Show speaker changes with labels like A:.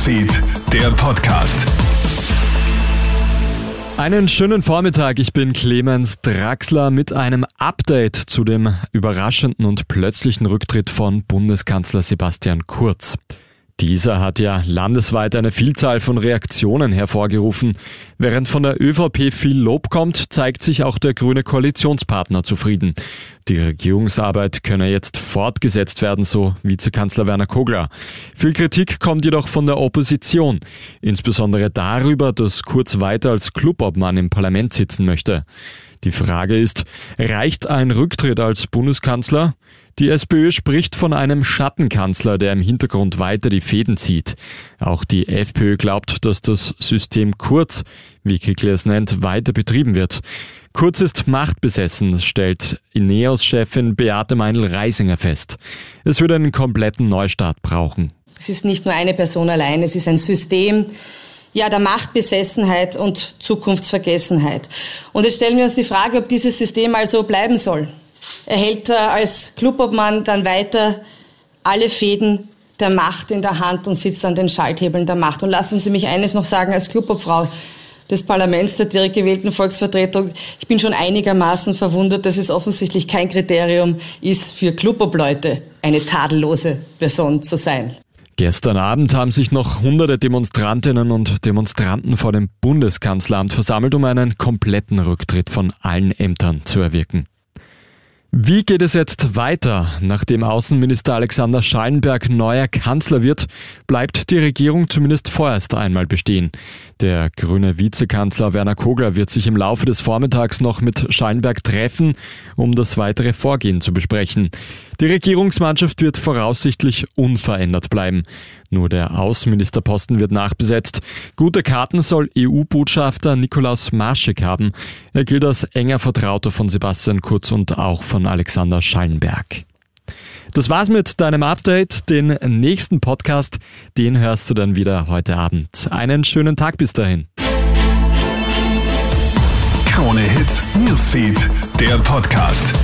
A: Newsfeed, der Podcast.
B: Einen schönen Vormittag, ich bin Clemens Draxler mit einem Update zu dem überraschenden und plötzlichen Rücktritt von Bundeskanzler Sebastian Kurz. Dieser hat ja landesweit eine Vielzahl von Reaktionen hervorgerufen. Während von der ÖVP viel Lob kommt, zeigt sich auch der grüne Koalitionspartner zufrieden. Die Regierungsarbeit könne jetzt fortgesetzt werden, so Vizekanzler Werner Kogler. Viel Kritik kommt jedoch von der Opposition, insbesondere darüber, dass Kurz weiter als Clubobmann im Parlament sitzen möchte. Die Frage ist, reicht ein Rücktritt als Bundeskanzler? Die SPÖ spricht von einem Schattenkanzler, der im Hintergrund weiter die Fäden zieht. Auch die FPÖ glaubt, dass das System Kurz, wie Kickler es nennt, weiter betrieben wird. Kurz ist machtbesessen, stellt Ineos-Chefin Beate Meinl-Reisinger fest. Es würde einen kompletten Neustart brauchen.
C: Es ist nicht nur eine Person allein, es ist ein System, ja, der Machtbesessenheit und Zukunftsvergessenheit. Und jetzt stellen wir uns die Frage, ob dieses System also bleiben soll. Er hält als Clubobmann dann weiter alle Fäden der Macht in der Hand und sitzt an den Schalthebeln der Macht. Und lassen Sie mich eines noch sagen als Clubobfrau des Parlaments, der direkt gewählten Volksvertretung. Ich bin schon einigermaßen verwundert, dass es offensichtlich kein Kriterium ist, für Clubobleute eine tadellose Person zu sein.
B: Gestern Abend haben sich noch hunderte Demonstrantinnen und Demonstranten vor dem Bundeskanzleramt versammelt, um einen kompletten Rücktritt von allen Ämtern zu erwirken. Wie geht es jetzt weiter? Nachdem Außenminister Alexander Schallenberg neuer Kanzler wird, bleibt die Regierung zumindest vorerst einmal bestehen. Der grüne Vizekanzler Werner Kogler wird sich im Laufe des Vormittags noch mit Schallenberg treffen, um das weitere Vorgehen zu besprechen. Die Regierungsmannschaft wird voraussichtlich unverändert bleiben. Nur der Außenministerposten wird nachbesetzt. Gute Karten soll EU-Botschafter Nikolaus Marschek haben. Er gilt als enger Vertrauter von Sebastian Kurz und auch von Alexander Schallenberg. Das war's mit deinem Update. Den nächsten Podcast, den hörst du dann wieder heute Abend. Einen schönen Tag bis dahin.
A: Krone Hits, Newsfeed, der Podcast.